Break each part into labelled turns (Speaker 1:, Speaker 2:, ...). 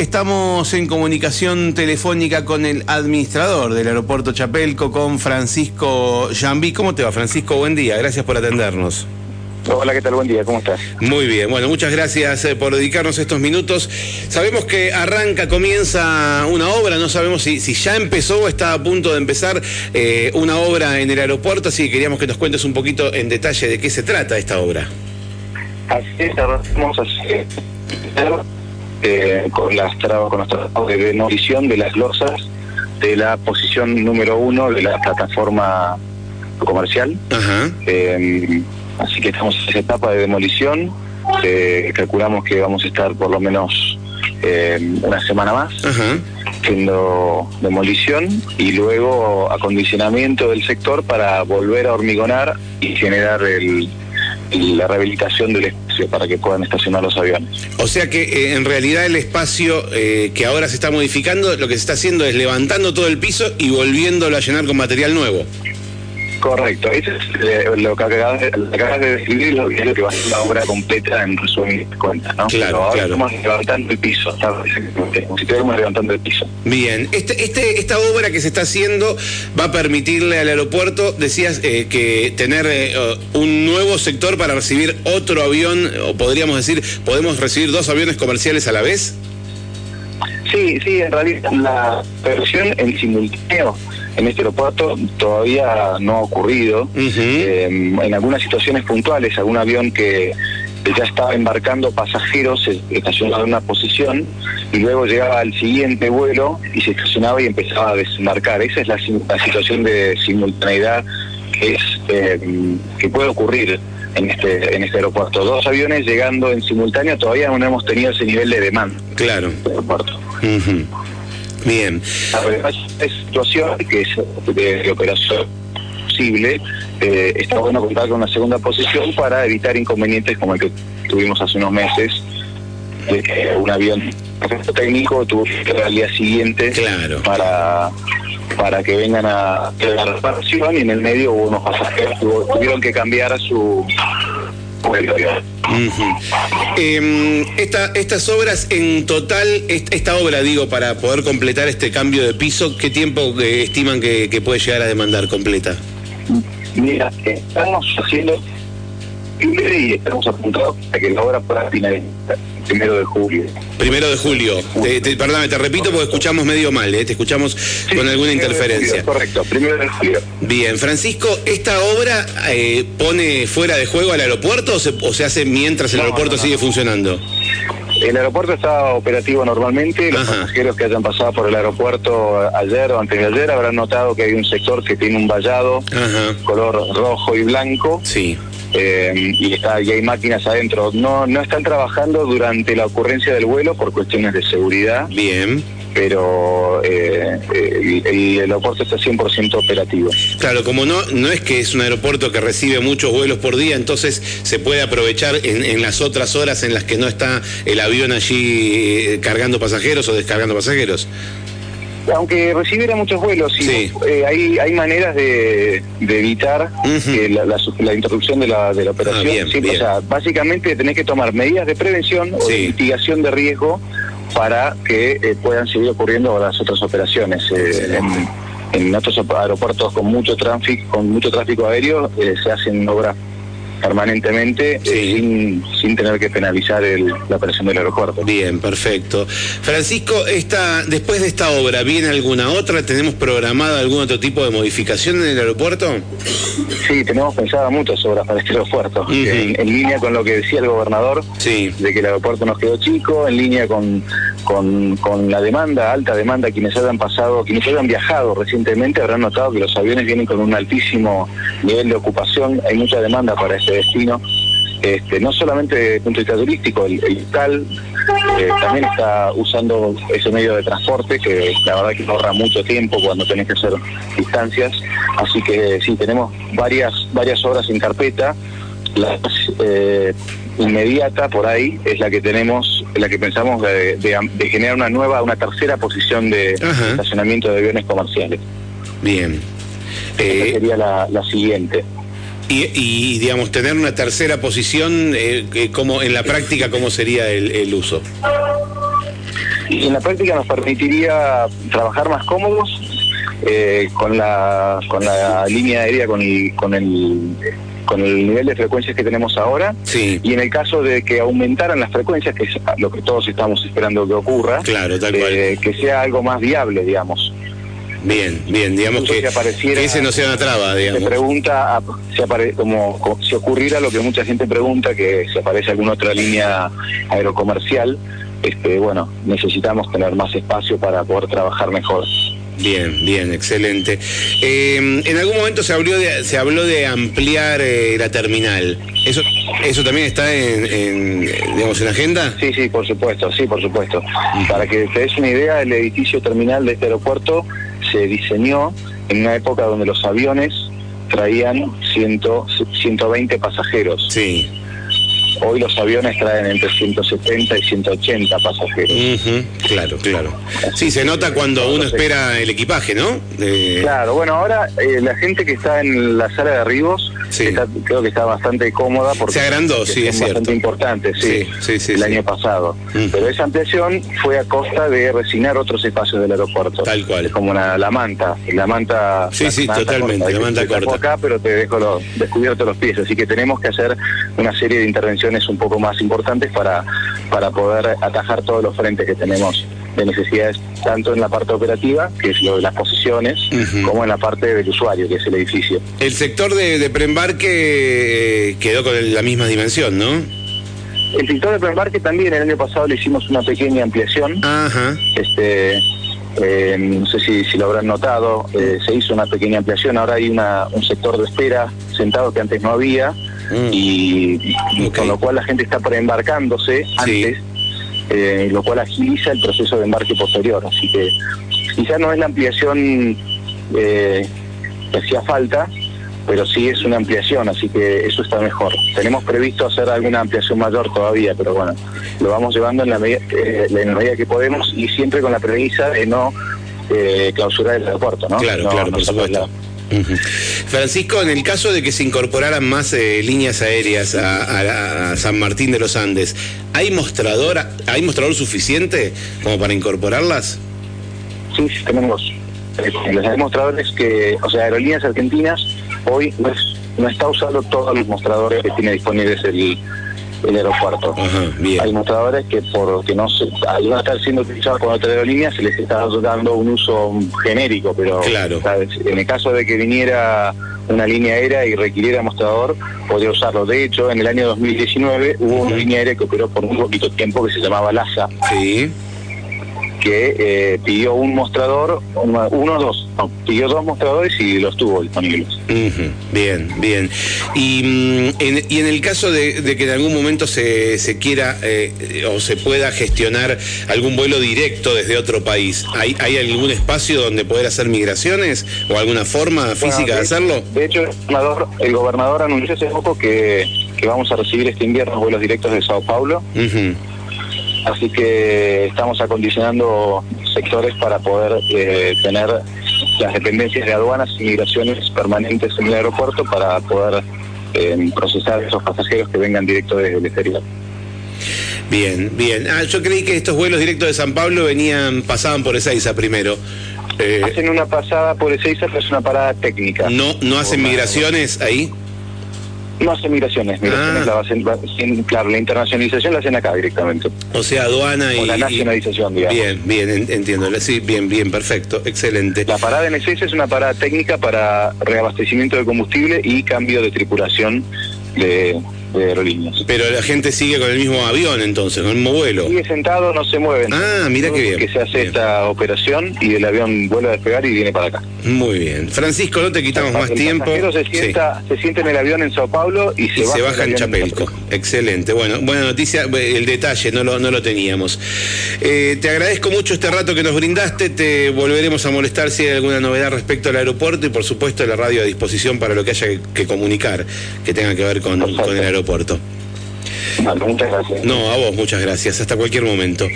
Speaker 1: estamos en comunicación telefónica con el administrador del aeropuerto Chapelco, con Francisco Jambí. ¿Cómo te va, Francisco? Buen día, gracias por atendernos.
Speaker 2: Hola, ¿qué tal? Buen día, ¿cómo estás?
Speaker 1: Muy bien, bueno, muchas gracias eh, por dedicarnos estos minutos. Sabemos que arranca, comienza una obra, no sabemos si, si ya empezó o está a punto de empezar eh, una obra en el aeropuerto, así que queríamos que nos cuentes un poquito en detalle de qué se trata esta obra.
Speaker 2: Así es, arrancamos así, eh, con, las trabas, con los trabajos de demolición de las losas de la posición número uno de la plataforma comercial. Eh, así que estamos en esa etapa de demolición. Eh, calculamos que vamos a estar por lo menos eh, una semana más haciendo demolición y luego acondicionamiento del sector para volver a hormigonar y generar el, la rehabilitación del espacio para que puedan estacionar los aviones.
Speaker 1: O sea que eh, en realidad el espacio eh, que ahora se está modificando, lo que se está haciendo es levantando todo el piso y volviéndolo a llenar con material nuevo.
Speaker 2: Correcto, eso es eh, lo que acabas de, acabas de describir, lo que es lo que va a ser la obra completa en resumidas cuentas, ¿no?
Speaker 1: Claro,
Speaker 2: Pero ahora
Speaker 1: claro.
Speaker 2: estamos levantando el piso, si estuviéramos levantando el piso.
Speaker 1: Bien, este, este, esta obra que se está haciendo va a permitirle al aeropuerto, decías, eh, que tener eh, un nuevo sector para recibir otro avión, o podríamos decir, podemos recibir dos aviones comerciales a la vez.
Speaker 2: Sí, sí, en realidad la versión en simultáneo en este aeropuerto todavía no ha ocurrido. Eh, en algunas situaciones puntuales, algún avión que ya estaba embarcando pasajeros se estacionaba en una posición y luego llegaba al siguiente vuelo y se estacionaba y empezaba a desembarcar. Esa es la, la situación de simultaneidad que es eh, que puede ocurrir en este en este aeropuerto. Dos aviones llegando en simultáneo todavía no hemos tenido ese nivel de demanda
Speaker 1: Claro.
Speaker 2: en el aeropuerto.
Speaker 1: Ujú. Bien.
Speaker 2: Además, esta situación que es de, de operación posible, eh, está bueno contar con una segunda posición para evitar inconvenientes como el que tuvimos hace unos meses, de que un avión técnico tuvo que ir al día siguiente
Speaker 1: Claro.
Speaker 2: para para que vengan a hacer la reparación y en el medio hubo unos pasajeros que tuvieron que cambiar a su vuelo.
Speaker 1: Em, esta- estas obras en total, est- esta obra, digo, para poder completar este cambio de piso, ¿qué tiempo eh, estiman que, que puede llegar a demandar completa?
Speaker 2: Mira, estamos haciendo y estamos apuntados a que la obra pueda finalizar el primero de julio.
Speaker 1: Primero de julio. Te, te- perdóname, te repito porque escuchamos medio mal, ¿eh? te escuchamos
Speaker 2: Sí,
Speaker 1: con alguna interferencia.
Speaker 2: julio, correcto, primero de julio.
Speaker 1: Bien, Francisco, ¿esta obra eh, pone fuera de juego al aeropuerto o se, o se hace mientras el
Speaker 2: No,
Speaker 1: aeropuerto
Speaker 2: no, no,
Speaker 1: sigue funcionando?
Speaker 2: El aeropuerto está operativo normalmente. Los
Speaker 1: Ajá.
Speaker 2: pasajeros que hayan pasado por el aeropuerto ayer o antes de ayer habrán notado que hay un sector que tiene un vallado
Speaker 1: Ajá,
Speaker 2: color rojo y blanco
Speaker 1: sí.
Speaker 2: Eh, y, está, y hay máquinas adentro. No, no están trabajando durante la ocurrencia del vuelo por cuestiones de seguridad,
Speaker 1: Bien.
Speaker 2: pero eh, eh, el, el aeropuerto está 100% operativo.
Speaker 1: Claro, como no, no es que es un aeropuerto que recibe muchos vuelos por día, entonces se puede aprovechar en, en las otras horas en las que no está el avión allí eh, cargando pasajeros o descargando pasajeros.
Speaker 2: Aunque recibiera muchos vuelos, y,
Speaker 1: Sí.
Speaker 2: eh, hay, hay maneras de, de evitar que la, la su- la interrupción de la, de la operación.
Speaker 1: Ah, bien,
Speaker 2: Sí,
Speaker 1: bien.
Speaker 2: O sea, básicamente tenés que tomar medidas de prevención o de mitigación de riesgo para que eh, puedan seguir ocurriendo las otras operaciones. Eh, en, en otros aeropuertos con mucho tráfico, con mucho tráfico aéreo eh, se hacen obras permanentemente eh, sin, sin tener que penalizar el- la operación del aeropuerto.
Speaker 1: Bien, perfecto. Francisco, esta, después de esta obra, ¿viene alguna otra? ¿Tenemos programada algún otro tipo de modificación en el aeropuerto?
Speaker 2: Sí, tenemos pensado muchas obras para este aeropuerto, en línea con lo que decía el gobernador,
Speaker 1: Sí.
Speaker 2: de que el aeropuerto nos quedó chico, en línea con, con, con la demanda, alta demanda, quienes hayan pasado, quienes hayan viajado recientemente habrán notado que los aviones vienen con un altísimo nivel de ocupación, hay mucha demanda para este destino. Este, no solamente desde el punto de vista turístico, el, el local eh, también está usando ese medio de transporte que la verdad que ahorra mucho tiempo cuando tenés que hacer distancias. Así que sí, tenemos varias, varias obras en carpeta. La más eh, inmediata por ahí es la que tenemos, la que pensamos de, de- de generar una nueva, una tercera posición de
Speaker 1: Ajá.
Speaker 2: estacionamiento de aviones comerciales.
Speaker 1: Bien.
Speaker 2: Esa
Speaker 1: Eh,
Speaker 2: sería la, la siguiente.
Speaker 1: Y, y, digamos, tener una tercera posición, eh, como en la práctica, ¿cómo sería el, el uso?
Speaker 2: y en la práctica nos permitiría trabajar más cómodos eh, con la con la línea aérea con el con el con el nivel de frecuencias que tenemos ahora
Speaker 1: Sí.
Speaker 2: y en el caso de que aumentaran las frecuencias que es lo que todos estamos esperando que ocurra
Speaker 1: Claro, tal cual.
Speaker 2: eh, que sea algo más viable digamos
Speaker 1: Bien, bien, digamos que,
Speaker 2: si apareciera-
Speaker 1: que ese no sea una traba,
Speaker 2: se pregunta a- si apare- como co- si ocurriera lo que mucha gente pregunta que si aparece alguna otra línea aerocomercial este bueno necesitamos tener más espacio para poder trabajar mejor
Speaker 1: Bien, bien, excelente. Eh, en algún momento se habló de, se habló de ampliar eh, la terminal. ¿Eso, eso también está en, en, digamos, en agenda?
Speaker 2: sí sí por supuesto sí por supuesto para que te des una idea el edificio terminal de este aeropuerto se diseñó en una época donde los aviones traían 100, 120 pasajeros
Speaker 1: Sí.
Speaker 2: Hoy los aviones traen entre 170 y 180 pasajeros
Speaker 1: Claro, claro. Sí, se nota cuando uno espera el equipaje, ¿no? Eh,
Speaker 2: Claro, bueno, ahora eh, la gente que está en la sala de arribos
Speaker 1: Sí.
Speaker 2: está- creo que está bastante cómoda porque
Speaker 1: Se agrandó, sí, es cierto.
Speaker 2: bastante importantes, sí,
Speaker 1: Sí, sí,
Speaker 2: el año pasado.
Speaker 1: Mm.
Speaker 2: Pero esa ampliación fue a costa de resinar otros espacios del aeropuerto.
Speaker 1: Tal cual.
Speaker 2: Es como una, la manta, la manta.
Speaker 1: Sí,
Speaker 2: la
Speaker 1: sí,
Speaker 2: manta
Speaker 1: totalmente,
Speaker 2: corta,
Speaker 1: la manta
Speaker 2: te
Speaker 1: corta.
Speaker 2: acá, pero te dejo los, descubiertos los pies, así que tenemos que hacer una serie de intervenciones un poco más importantes para, para poder atajar todos los frentes que tenemos de necesidades, tanto en la parte operativa, que es lo de las posiciones, como en la parte del usuario, que es el edificio.
Speaker 1: El sector de, de preembarque eh, quedó con la misma dimensión, ¿no?
Speaker 2: El sector de preembarque también el año pasado le hicimos una pequeña ampliación.
Speaker 1: Ajá.
Speaker 2: Este, eh, no sé si, si lo habrán notado, eh, se hizo una pequeña ampliación. Ahora hay una, un sector de espera sentado que antes no había
Speaker 1: Mm.
Speaker 2: y, con lo cual la gente está preembarcándose antes, eh, lo cual agiliza el proceso de embarque posterior. Así que quizás no es la ampliación eh, que hacía falta, pero sí es una ampliación, así que eso está mejor. Tenemos previsto hacer alguna ampliación mayor todavía, pero bueno, lo vamos llevando en la, medida, eh, en la medida que podemos y siempre con la premisa de no eh, clausurar el aeropuerto, ¿no?
Speaker 1: Claro,
Speaker 2: No-
Speaker 1: claro,
Speaker 2: no
Speaker 1: por supuesto. Francisco, en el caso de que se incorporaran más eh, líneas aéreas a, a- a San Martín de los Andes, ¿hay mostrador, ¿hay mostrador suficiente como para incorporarlas?
Speaker 2: Sí, tenemos eh, los demostradores que, o sea, Aerolíneas Argentinas hoy no, es- no está usando todos los mostradores que tiene disponibles el, el aeropuerto.
Speaker 1: Ajá, bien.
Speaker 2: Hay mostradores que porque no se, al no estar siendo utilizados con otra aerolínea se les está dando un uso genérico, pero
Speaker 1: Claro.
Speaker 2: ¿sabes? en el caso de que viniera una línea aérea y requiriera mostrador, podría usarlo. De hecho, en el año 2019 hubo una línea aérea que operó por muy poquito tiempo que se llamaba LASA,
Speaker 1: Sí.
Speaker 2: Que eh, pidió un mostrador, uno o dos, no, pidió dos mostradores y los tuvo disponibles.
Speaker 1: Bien, bien. Y, mm, en, y en el caso de, de que en algún momento se, se quiera eh, o se pueda gestionar algún vuelo directo desde otro país, ¿hay, ¿hay algún espacio donde poder hacer migraciones o alguna forma física de hacerlo?
Speaker 2: De hecho, el gobernador, el gobernador anunció hace poco que, que vamos a recibir este invierno vuelos directos de Sao Paulo. Así que estamos acondicionando sectores para poder eh, tener las dependencias de aduanas y migraciones permanentes en el aeropuerto para poder eh, procesar esos pasajeros que vengan directo desde el exterior.
Speaker 1: Bien, bien. Ah, yo creí que estos vuelos directos de San Pablo venían, pasaban por Ezeiza primero. Eh,
Speaker 2: Hacen una pasada por Ezeiza, pero es una parada técnica.
Speaker 1: no, no hacen migraciones ahí.
Speaker 2: No hacen migraciones, migraciones
Speaker 1: Ah.
Speaker 2: la hacen, la hacen- claro, la internacionalización la hacen acá directamente.
Speaker 1: O sea, aduana y.
Speaker 2: O la
Speaker 1: y-
Speaker 2: nacionalización, digamos.
Speaker 1: Bien, bien, en- entiendo. Sí, bien, bien, perfecto, excelente.
Speaker 2: La parada en Ezeiza es una parada técnica para reabastecimiento de combustible y cambio de tripulación de, de aerolíneas.
Speaker 1: Pero la gente sigue con el mismo avión entonces, con el mismo vuelo.
Speaker 2: Sigue sentado, no se mueven.
Speaker 1: Ah, mira qué bien.
Speaker 2: Que se hace
Speaker 1: Bien.
Speaker 2: esta operación y el avión vuelve a despegar y viene para acá.
Speaker 1: Muy bien. Francisco, no te quitamos más tiempo.
Speaker 2: se
Speaker 1: Sí.
Speaker 2: sienta, se sienta en el avión en Sao Paulo y se
Speaker 1: Y
Speaker 2: baja,
Speaker 1: se baja en Chapelco. Excelente. Bueno, buena noticia. El detalle no lo, no lo teníamos. Eh, te agradezco mucho este rato que nos brindaste. Te volveremos a molestar si hay alguna novedad respecto al aeropuerto y, por supuesto, la radio a disposición para lo que haya que, que comunicar que tenga que ver con el aeropuerto.
Speaker 2: Vale, muchas gracias.
Speaker 1: No, a vos, muchas gracias. Hasta cualquier momento.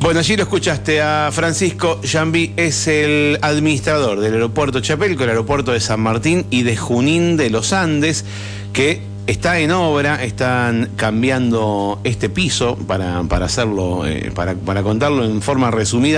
Speaker 1: Bueno, allí lo escuchaste a Francisco Jambi, es el administrador del aeropuerto Chapelco, el aeropuerto de San Martín y de Junín de los Andes, que está en obra, están cambiando este piso para, para hacerlo, eh, para, para contarlo en forma resumida.